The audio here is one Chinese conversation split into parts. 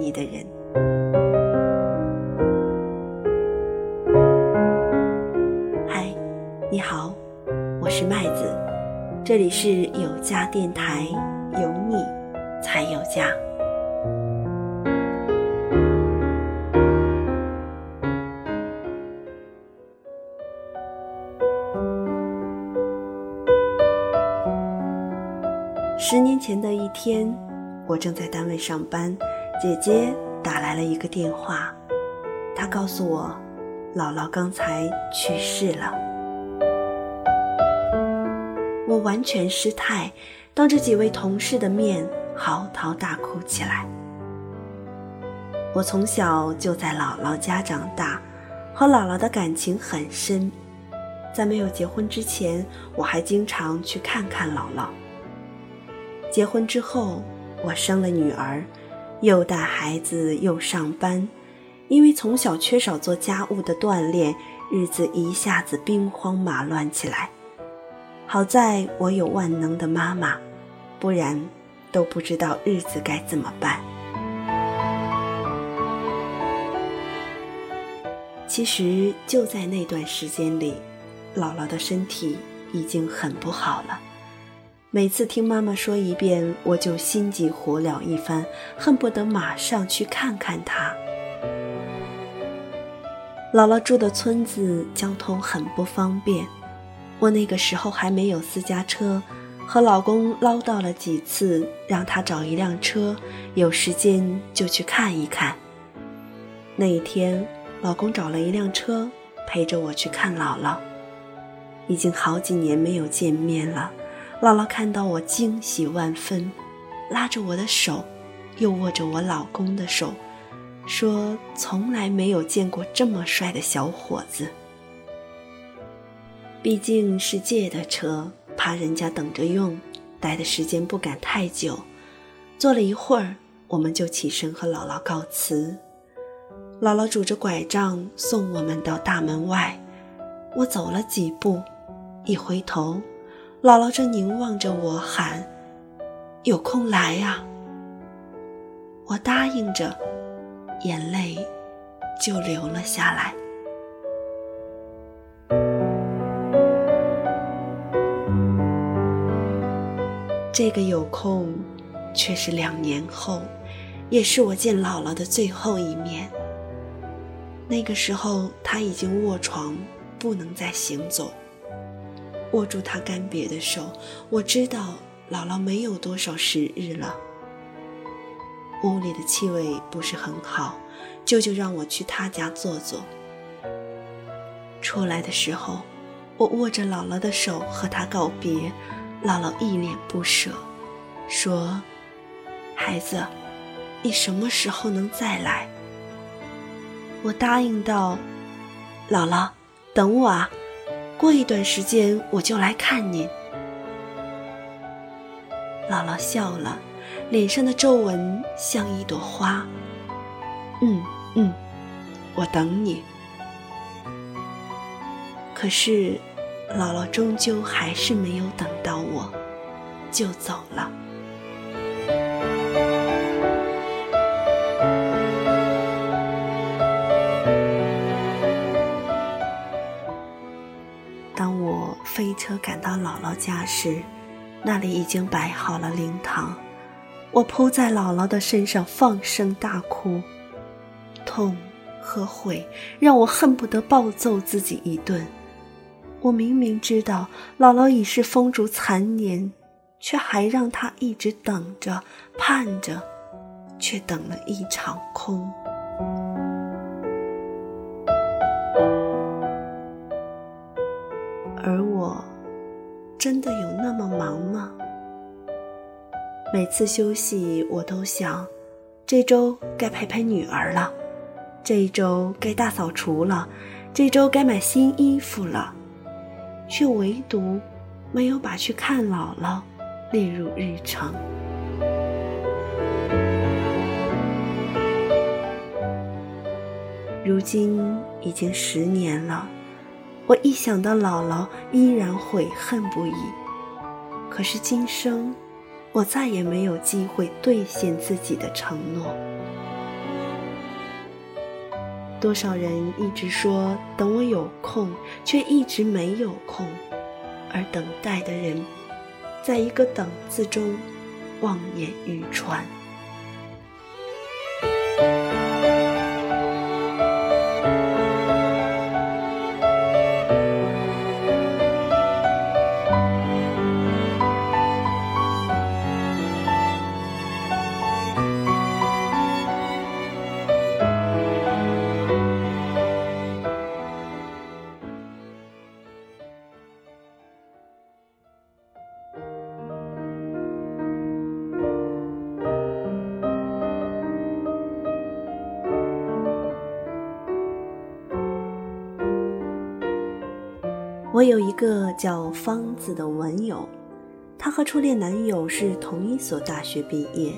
你的人。嗨，你好，我是麦子，这里是有家电台，有你才有家。十年前的一天，我正在单位上班，姐姐打来了一个电话，她告诉我，姥姥刚才去世了。我完全失态，当着几位同事的面嚎啕大哭起来。我从小就在姥姥家长大，和姥姥的感情很深，在没有结婚之前，我还经常去看看姥姥。结婚之后，我生了女儿，又带孩子又上班，因为从小缺少做家务的锻炼，日子一下子兵荒马乱起来。好在我有万能的妈妈，不然都不知道日子该怎么办。其实就在那段时间里，姥姥的身体已经很不好了。每次听妈妈说一遍，我就心急火燎一番，恨不得马上去看看她。姥姥住的村子交通很不方便，我那个时候还没有私家车，和老公唠叨了几次，让他找一辆车，有时间就去看一看。那一天，老公找了一辆车，陪着我去看姥姥。已经好几年没有见面了。姥姥看到我惊喜万分，拉着我的手，又握着我老公的手，说：“从来没有见过这么帅的小伙子。”毕竟是借的车，怕人家等着用，待的时间不敢太久。坐了一会儿，我们就起身和姥姥告辞。姥姥拄着拐杖送我们到大门外，我走了几步，一回头。姥姥正凝望着我，喊：“有空来呀！”我答应着，眼泪就流了下来。这个有空，却是两年后，也是我见姥姥的最后一面。那个时候，她已经卧床，不能再行走。握住他干瘪的手，我知道姥姥没有多少时日了。屋里的气味不是很好，舅舅让我去他家坐坐。出来的时候，我握着姥姥的手和她告别，姥姥一脸不舍，说：“孩子，你什么时候能再来？”我答应道：“姥姥，等我啊。”过一段时间我就来看你。姥姥笑了，脸上的皱纹像一朵花。嗯嗯，我等你。可是，姥姥终究还是没有等到我，就走了。车赶到姥姥家时，那里已经摆好了灵堂。我扑在姥姥的身上，放声大哭，痛和悔让我恨不得暴揍自己一顿。我明明知道姥姥已是风烛残年，却还让她一直等着、盼着，却等了一场空。每次休息，我都想，这周该陪陪女儿了，这一周该大扫除了，这周该买新衣服了，却唯独没有把去看姥姥列入日程。如今已经十年了。我一想到姥姥，依然悔恨不已。可是今生，我再也没有机会兑现自己的承诺。多少人一直说等我有空却一直没有空。而等待的人在一个等字中望眼欲穿。我有一个叫方子的文友，她和初恋男友是同一所大学毕业，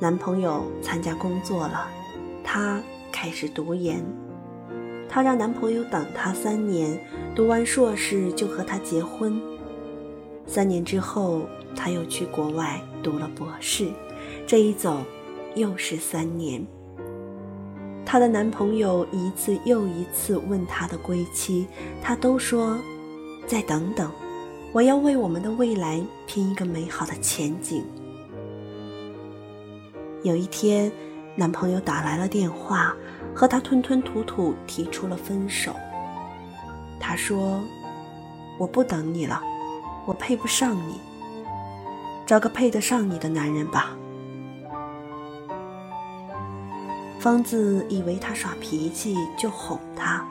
男朋友参加工作了，她开始读研，她让男朋友等她三年，读完硕士就和他结婚。三年之后，她又去国外读了博士，这一走又是三年。她的男朋友一次又一次问她的归期，她都说：“再等等，我要为我们的未来拼一个美好的前景。”有一天，男朋友打来了电话，和她吞吞吐吐提出了分手。他说：“我不等你了，我配不上你，找个配得上你的男人吧。”方子以为他耍脾气，就哄他：“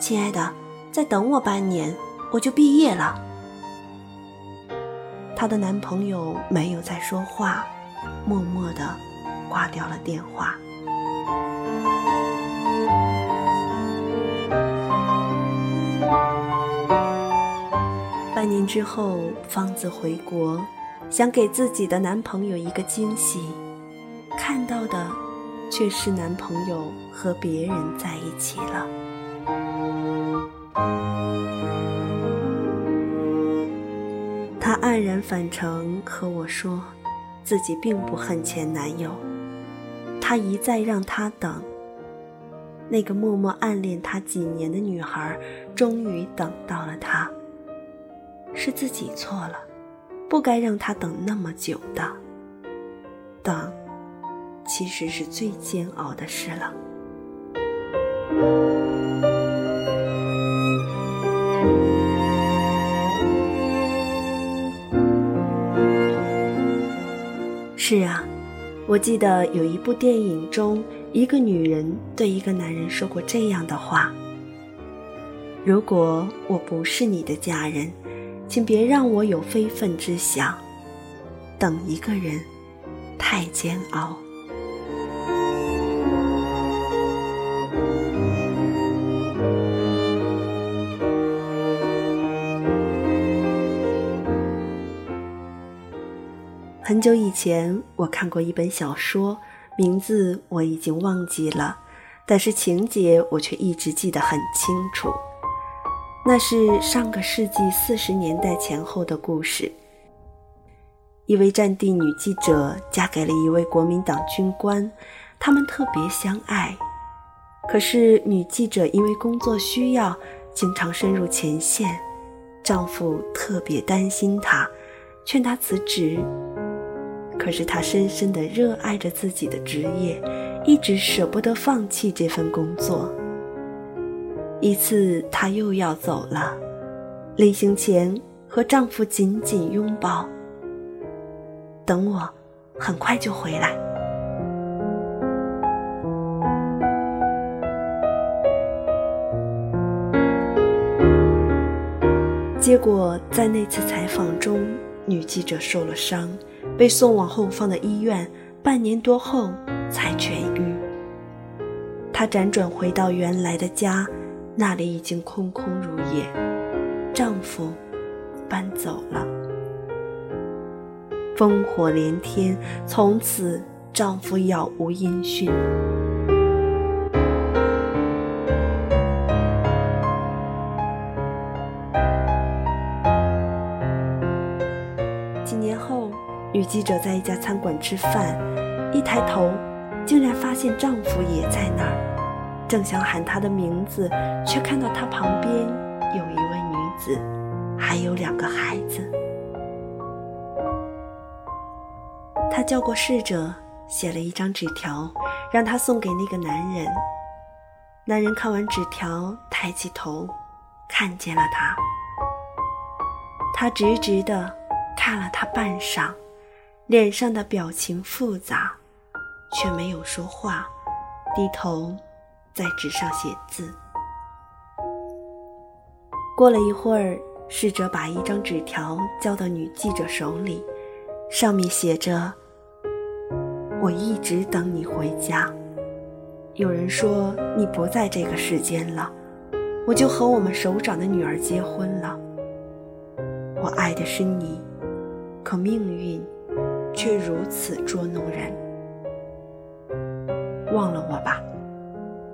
亲爱的，再等我半年，我就毕业了。”她的男朋友没有再说话，默默的挂掉了电话。半年之后，方子回国，想给自己的男朋友一个惊喜，看到的。却是男朋友和别人在一起了。他黯然返程和我说，自己并不恨前男友，他一再让他等。那个默默暗恋他几年的女孩，终于等到了他。是自己错了，不该让他等那么久的。等。其实是最煎熬的事了。是啊，我记得有一部电影中，一个女人对一个男人说过这样的话：“如果我不是你的家人，请别让我有非分之想。等一个人，太煎熬。”很久以前，我看过一本小说，名字我已经忘记了，但是情节我却一直记得很清楚。那是上个世纪四十年代前后的故事。一位战地女记者嫁给了一位国民党军官，他们特别相爱。可是女记者因为工作需要，经常深入前线，丈夫特别担心她，劝她辞职。可是她深深的热爱着自己的职业，一直舍不得放弃这份工作。一次，她又要走了，临行前和丈夫紧紧拥抱。等我，很快就回来。结果在那次采访中，女记者受了伤。被送往后方的医院，半年多后才痊愈。她辗转回到原来的家，那里已经空空如也，丈夫搬走了。烽火连天，从此丈夫杳无音讯。女记者在一家餐馆吃饭，一抬头，竟然发现丈夫也在那儿。正想喊他的名字，却看到他旁边有一位女子，还有两个孩子。他叫过侍者，写了一张纸条，让他送给那个男人。男人看完纸条，抬起头，看见了他。他直直的看了他半晌，脸上的表情复杂，却没有说话，低头。在纸上写字。过了一会儿，侍者把一张纸条交到女记者手里，上面写着：“我一直等你回家。有人说你不在这个世间了，我就和我们首长的女儿结婚了。我爱的是你，可命运却如此捉弄人。忘了我吧。”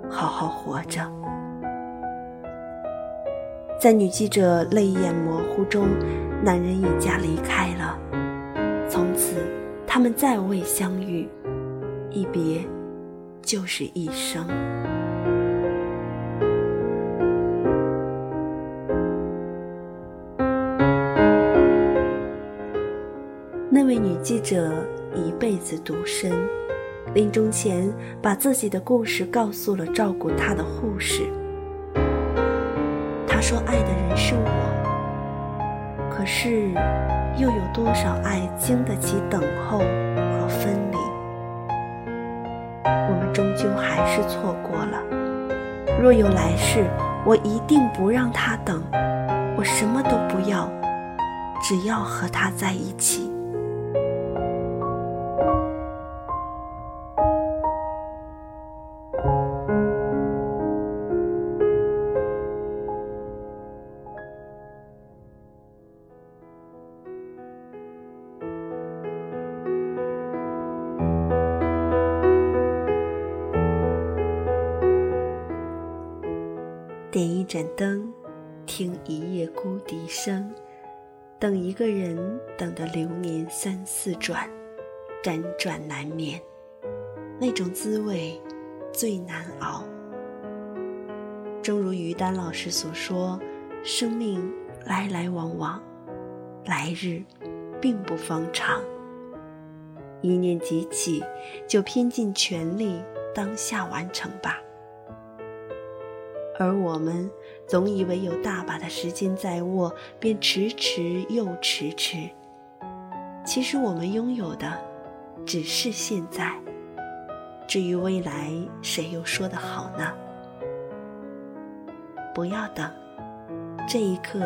好好活着。在女记者泪眼模糊中，男人一家离开了。从此，他们再未相遇，一别就是一生。那位女记者一辈子独身。临终前，把自己的故事告诉了照顾她的护士。她说：“爱的人是我，可是，又有多少爱经得起等候和分离？我们终究还是错过了。若有来世，我一定不让他等，我什么都不要，只要和他在一起。”点一盏灯，听一夜孤笛声，等一个人，等得流年三四转，辗转难眠。那种滋味最难熬。正如于丹老师所说，生命来来往往，来日并不方长。一念即起，就拼尽全力，当下完成吧。而我们总以为有大把的时间在握，便迟迟又迟迟。其实我们拥有的只是现在。至于未来，谁又说得好呢？不要等，这一刻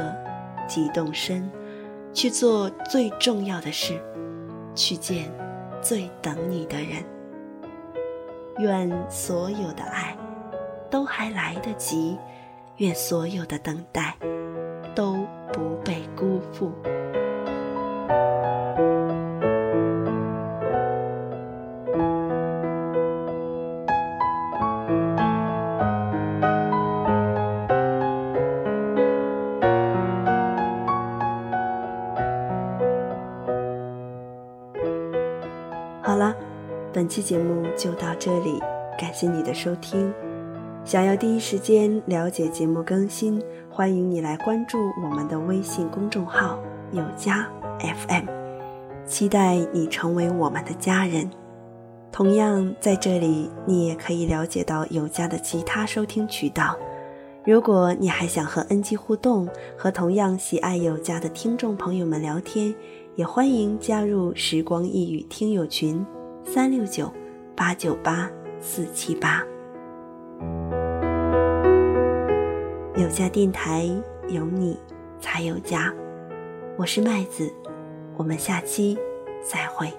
即动身，去做最重要的事，去见最等你的人。愿所有的爱。都还来得及，愿所有的等待都不被辜负。好了，本期节目就到这里，感谢你的收听。想要第一时间了解节目更新，欢迎你来关注我们的微信公众号“有家 FM”，期待你成为我们的家人。同样，在这里你也可以了解到有家的其他收听渠道。如果你还想和恩基互动，和同样喜爱有家的听众朋友们聊天，也欢迎加入时光一语听友群：三六九八九八四七八。有家电台，有你才有家。我是麦子，我们下期再会。